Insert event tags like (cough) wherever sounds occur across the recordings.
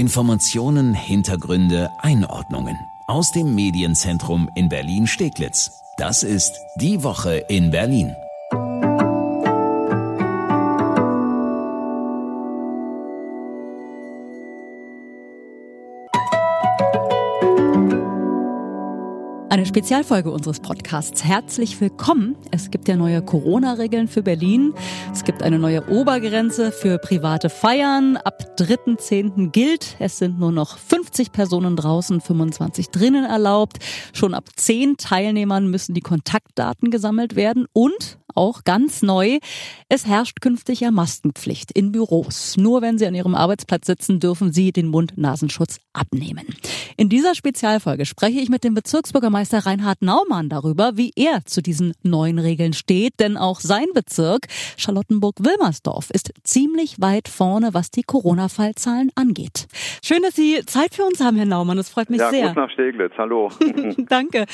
Informationen, Hintergründe, Einordnungen aus dem Medienzentrum in Berlin-Steglitz. Das ist die Woche in Berlin. Eine Spezialfolge unseres Podcasts. Herzlich willkommen. Es gibt ja neue Corona-Regeln für Berlin. Es gibt eine neue Obergrenze für private Feiern. Ab 3.10. gilt, es sind nur noch 50 Personen draußen, 25 drinnen erlaubt. Schon ab 10 Teilnehmern müssen die Kontaktdaten gesammelt werden und auch ganz neu. Es herrscht künftig ja Maskenpflicht in Büros. Nur wenn Sie an Ihrem Arbeitsplatz sitzen, dürfen Sie den Mund-Nasenschutz abnehmen. In dieser Spezialfolge spreche ich mit dem Bezirksbürgermeister Reinhard Naumann darüber, wie er zu diesen neuen Regeln steht, denn auch sein Bezirk, Charlottenburg-Wilmersdorf, ist ziemlich weit vorne, was die Corona-Fallzahlen angeht. Schön, dass Sie Zeit für uns haben, Herr Naumann. Das freut mich ja, sehr. Gut nach Steglitz. Hallo. (laughs) (laughs) Danke.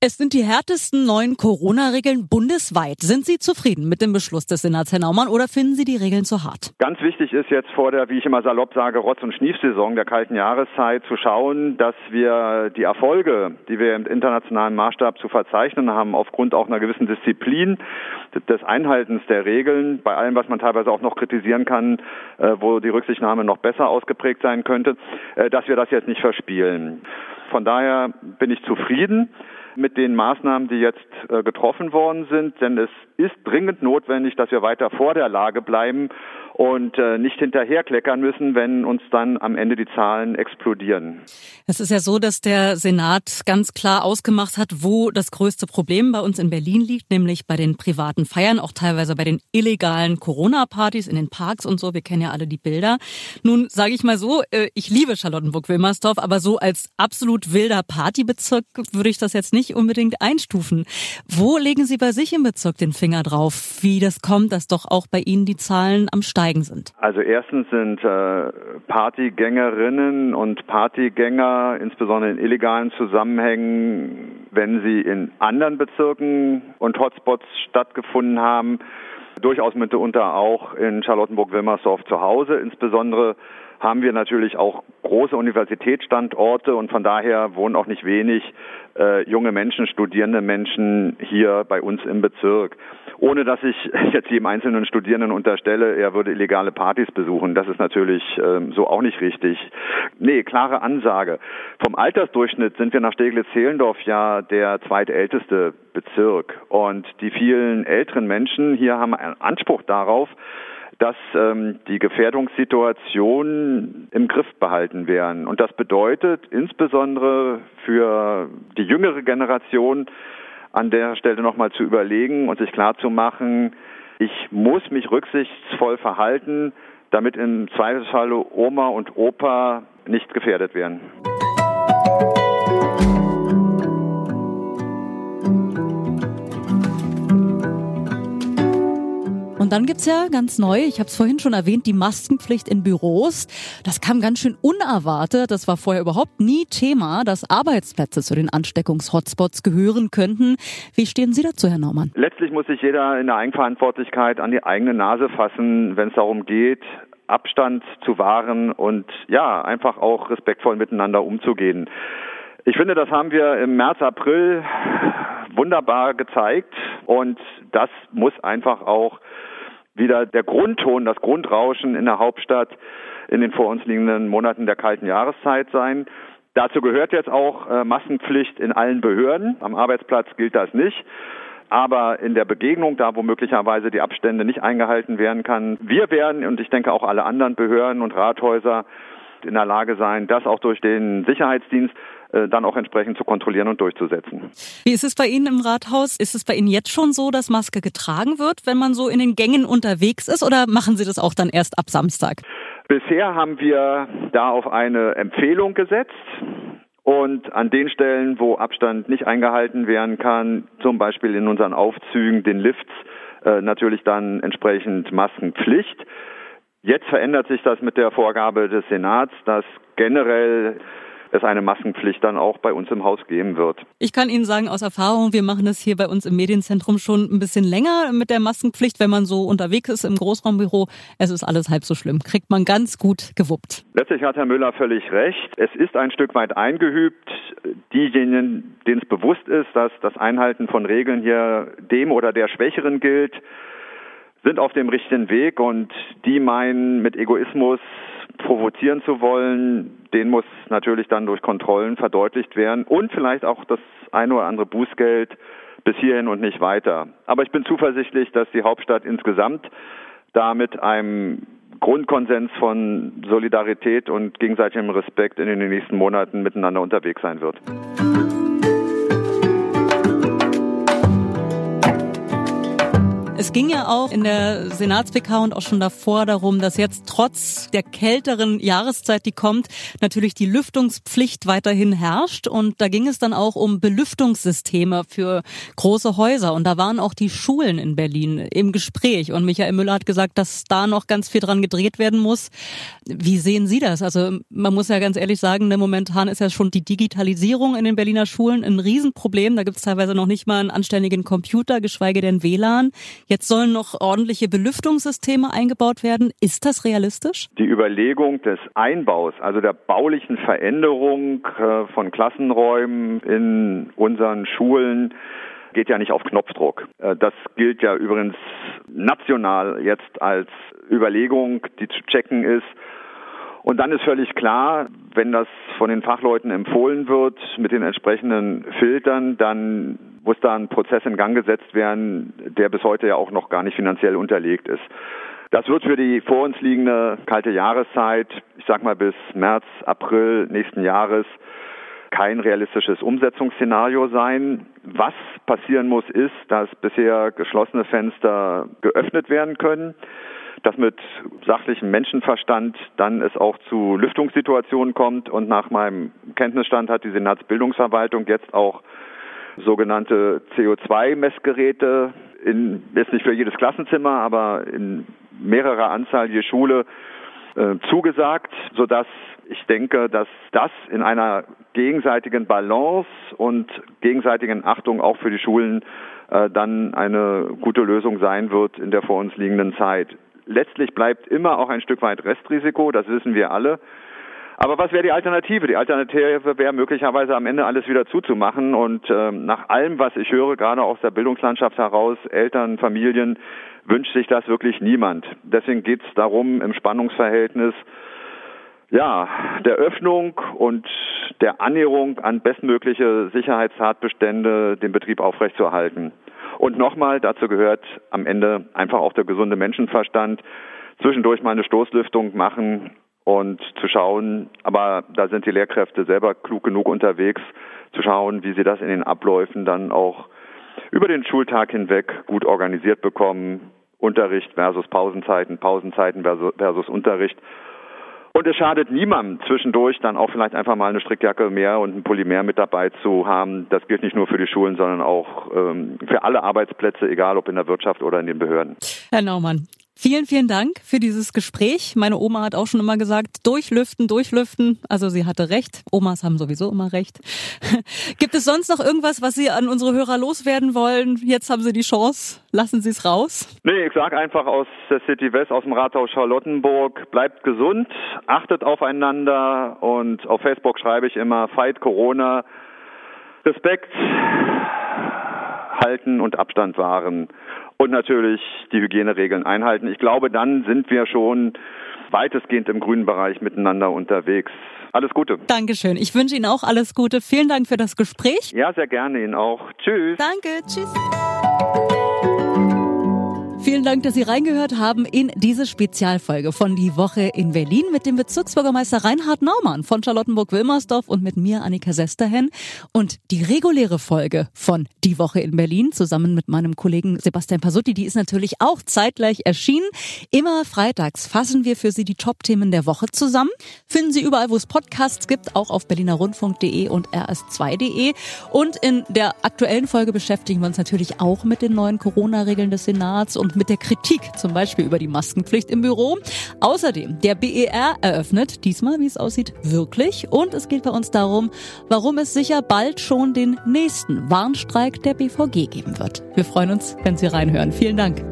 Es sind die härtesten neuen Corona-Regeln bundesweit. Sind sind Sie zufrieden mit dem Beschluss des Senats, Herr Naumann, oder finden Sie die Regeln zu hart? Ganz wichtig ist jetzt vor der, wie ich immer salopp sage, Rotz- und Schniefsaison der kalten Jahreszeit zu schauen, dass wir die Erfolge, die wir im internationalen Maßstab zu verzeichnen haben, aufgrund auch einer gewissen Disziplin des Einhaltens der Regeln, bei allem, was man teilweise auch noch kritisieren kann, äh, wo die Rücksichtnahme noch besser ausgeprägt sein könnte, äh, dass wir das jetzt nicht verspielen. Von daher bin ich zufrieden mit den Maßnahmen, die jetzt äh, getroffen worden sind, denn es ist dringend notwendig, dass wir weiter vor der Lage bleiben und äh, nicht hinterherkleckern müssen, wenn uns dann am Ende die Zahlen explodieren. Es ist ja so, dass der Senat ganz klar ausgemacht hat, wo das größte Problem bei uns in Berlin liegt, nämlich bei den privaten Feiern, auch teilweise bei den illegalen Corona-Partys in den Parks und so. Wir kennen ja alle die Bilder. Nun sage ich mal so, äh, ich liebe Charlottenburg-Wilmersdorf, aber so als absolut wilder Partybezirk würde ich das jetzt nicht unbedingt einstufen. Wo legen Sie bei sich im Bezirk den Finger drauf, wie das kommt, dass doch auch bei Ihnen die Zahlen am Steigen steigen sind? Also erstens sind äh, Partygängerinnen und Partygänger, insbesondere in illegalen Zusammenhängen, wenn sie in anderen Bezirken und Hotspots stattgefunden haben, durchaus mitunter auch in Charlottenburg-Wilmersdorf zu Hause. Insbesondere haben wir natürlich auch große Universitätsstandorte und von daher wohnen auch nicht wenig äh, junge Menschen, studierende Menschen hier bei uns im Bezirk. Ohne dass ich (laughs) jetzt jedem einzelnen Studierenden unterstelle, er würde illegale Partys besuchen. Das ist natürlich ähm, so auch nicht richtig. Nee, klare Ansage. Vom Altersdurchschnitt sind wir nach Steglitz-Zehlendorf ja der zweitälteste Bezirk. Und die vielen älteren Menschen hier haben einen Anspruch darauf, dass ähm, die Gefährdungssituation im Griff behalten werden. Und das bedeutet insbesondere für die jüngere Generation an der Stelle nochmal zu überlegen und sich klarzumachen, ich muss mich rücksichtsvoll verhalten, damit im Zweifelsfall Oma und Opa nicht gefährdet werden. Dann gibt's ja ganz neu, ich habe es vorhin schon erwähnt, die Maskenpflicht in Büros. Das kam ganz schön unerwartet. Das war vorher überhaupt nie Thema, dass Arbeitsplätze zu den Ansteckungshotspots gehören könnten. Wie stehen Sie dazu, Herr Naumann? Letztlich muss sich jeder in der Eigenverantwortlichkeit an die eigene Nase fassen, wenn es darum geht, Abstand zu wahren und ja, einfach auch respektvoll miteinander umzugehen. Ich finde, das haben wir im März, April wunderbar gezeigt und das muss einfach auch wieder der Grundton, das Grundrauschen in der Hauptstadt in den vor uns liegenden Monaten der kalten Jahreszeit sein. Dazu gehört jetzt auch äh, Massenpflicht in allen Behörden. Am Arbeitsplatz gilt das nicht. Aber in der Begegnung, da wo möglicherweise die Abstände nicht eingehalten werden kann, wir werden und ich denke auch alle anderen Behörden und Rathäuser in der Lage sein, das auch durch den Sicherheitsdienst dann auch entsprechend zu kontrollieren und durchzusetzen. Wie ist es bei Ihnen im Rathaus? Ist es bei Ihnen jetzt schon so, dass Maske getragen wird, wenn man so in den Gängen unterwegs ist, oder machen Sie das auch dann erst ab Samstag? Bisher haben wir da auf eine Empfehlung gesetzt. Und an den Stellen, wo Abstand nicht eingehalten werden kann, zum Beispiel in unseren Aufzügen, den Lifts, äh, natürlich dann entsprechend Maskenpflicht. Jetzt verändert sich das mit der Vorgabe des Senats, dass generell es eine Maskenpflicht dann auch bei uns im Haus geben wird. Ich kann Ihnen sagen aus Erfahrung, wir machen das hier bei uns im Medienzentrum schon ein bisschen länger mit der Maskenpflicht, wenn man so unterwegs ist im Großraumbüro. Es ist alles halb so schlimm. Kriegt man ganz gut gewuppt. Letztlich hat Herr Müller völlig recht. Es ist ein Stück weit eingeübt. Diejenigen, denen es bewusst ist, dass das Einhalten von Regeln hier dem oder der Schwächeren gilt, sind auf dem richtigen Weg und die meinen mit Egoismus provozieren zu wollen, den muss natürlich dann durch Kontrollen verdeutlicht werden und vielleicht auch das eine oder andere Bußgeld bis hierhin und nicht weiter. Aber ich bin zuversichtlich, dass die Hauptstadt insgesamt da mit einem Grundkonsens von Solidarität und gegenseitigem Respekt in den nächsten Monaten miteinander unterwegs sein wird. Es ging ja auch in der Senats-PK und auch schon davor darum, dass jetzt trotz der kälteren Jahreszeit, die kommt, natürlich die Lüftungspflicht weiterhin herrscht. Und da ging es dann auch um Belüftungssysteme für große Häuser. Und da waren auch die Schulen in Berlin im Gespräch. Und Michael Müller hat gesagt, dass da noch ganz viel dran gedreht werden muss. Wie sehen Sie das? Also man muss ja ganz ehrlich sagen, ne, momentan ist ja schon die Digitalisierung in den Berliner Schulen ein Riesenproblem. Da gibt es teilweise noch nicht mal einen anständigen Computer, geschweige denn WLAN. Jetzt sollen noch ordentliche Belüftungssysteme eingebaut werden. Ist das realistisch? Die Überlegung des Einbaus, also der baulichen Veränderung äh, von Klassenräumen in unseren Schulen, geht ja nicht auf Knopfdruck. Äh, das gilt ja übrigens national jetzt als Überlegung, die zu checken ist. Und dann ist völlig klar, wenn das von den Fachleuten empfohlen wird mit den entsprechenden Filtern, dann muss da ein Prozess in Gang gesetzt werden, der bis heute ja auch noch gar nicht finanziell unterlegt ist. Das wird für die vor uns liegende kalte Jahreszeit, ich sag mal bis März, April nächsten Jahres, kein realistisches Umsetzungsszenario sein. Was passieren muss, ist, dass bisher geschlossene Fenster geöffnet werden können dass mit sachlichem Menschenverstand dann es auch zu Lüftungssituationen kommt. Und nach meinem Kenntnisstand hat die Senatsbildungsverwaltung jetzt auch sogenannte CO2-Messgeräte in, jetzt nicht für jedes Klassenzimmer, aber in mehrerer Anzahl je Schule äh, zugesagt, sodass ich denke, dass das in einer gegenseitigen Balance und gegenseitigen Achtung auch für die Schulen äh, dann eine gute Lösung sein wird in der vor uns liegenden Zeit. Letztlich bleibt immer auch ein Stück weit Restrisiko, das wissen wir alle. Aber was wäre die Alternative? Die Alternative wäre möglicherweise am Ende alles wieder zuzumachen. Und ähm, nach allem, was ich höre, gerade aus der Bildungslandschaft heraus, Eltern, Familien, wünscht sich das wirklich niemand. Deswegen geht es darum, im Spannungsverhältnis ja, der Öffnung und der Annäherung an bestmögliche Sicherheitstatbestände den Betrieb aufrechtzuerhalten. Und nochmal, dazu gehört am Ende einfach auch der gesunde Menschenverstand. Zwischendurch mal eine Stoßlüftung machen und zu schauen, aber da sind die Lehrkräfte selber klug genug unterwegs, zu schauen, wie sie das in den Abläufen dann auch über den Schultag hinweg gut organisiert bekommen. Unterricht versus Pausenzeiten, Pausenzeiten versus, versus Unterricht. Und es schadet niemandem zwischendurch dann auch vielleicht einfach mal eine Strickjacke mehr und ein Polymer mit dabei zu haben. Das gilt nicht nur für die Schulen, sondern auch ähm, für alle Arbeitsplätze, egal ob in der Wirtschaft oder in den Behörden. Herr Naumann, Vielen, vielen Dank für dieses Gespräch. Meine Oma hat auch schon immer gesagt, durchlüften, durchlüften. Also sie hatte recht. Omas haben sowieso immer recht. (laughs) Gibt es sonst noch irgendwas, was Sie an unsere Hörer loswerden wollen? Jetzt haben Sie die Chance. Lassen Sie es raus. Nee, ich sage einfach aus der City West, aus dem Rathaus Charlottenburg, bleibt gesund, achtet aufeinander und auf Facebook schreibe ich immer, Fight Corona, Respekt halten und Abstand wahren und natürlich die Hygieneregeln einhalten. Ich glaube, dann sind wir schon weitestgehend im grünen Bereich miteinander unterwegs. Alles Gute. Dankeschön. Ich wünsche Ihnen auch alles Gute. Vielen Dank für das Gespräch. Ja, sehr gerne Ihnen auch. Tschüss. Danke. Tschüss. Vielen Dank, dass Sie reingehört haben in diese Spezialfolge von Die Woche in Berlin mit dem Bezirksbürgermeister Reinhard Naumann von Charlottenburg-Wilmersdorf und mit mir, Annika Sesterhen. Und die reguläre Folge von Die Woche in Berlin zusammen mit meinem Kollegen Sebastian Pasutti, die ist natürlich auch zeitgleich erschienen. Immer freitags fassen wir für Sie die Top-Themen der Woche zusammen. Finden Sie überall, wo es Podcasts gibt, auch auf berlinerrundfunk.de und rs2.de. Und in der aktuellen Folge beschäftigen wir uns natürlich auch mit den neuen Corona-Regeln des Senats und mit der Kritik, zum Beispiel über die Maskenpflicht im Büro. Außerdem, der BER eröffnet, diesmal, wie es aussieht, wirklich. Und es geht bei uns darum, warum es sicher bald schon den nächsten Warnstreik der BVG geben wird. Wir freuen uns, wenn Sie reinhören. Vielen Dank.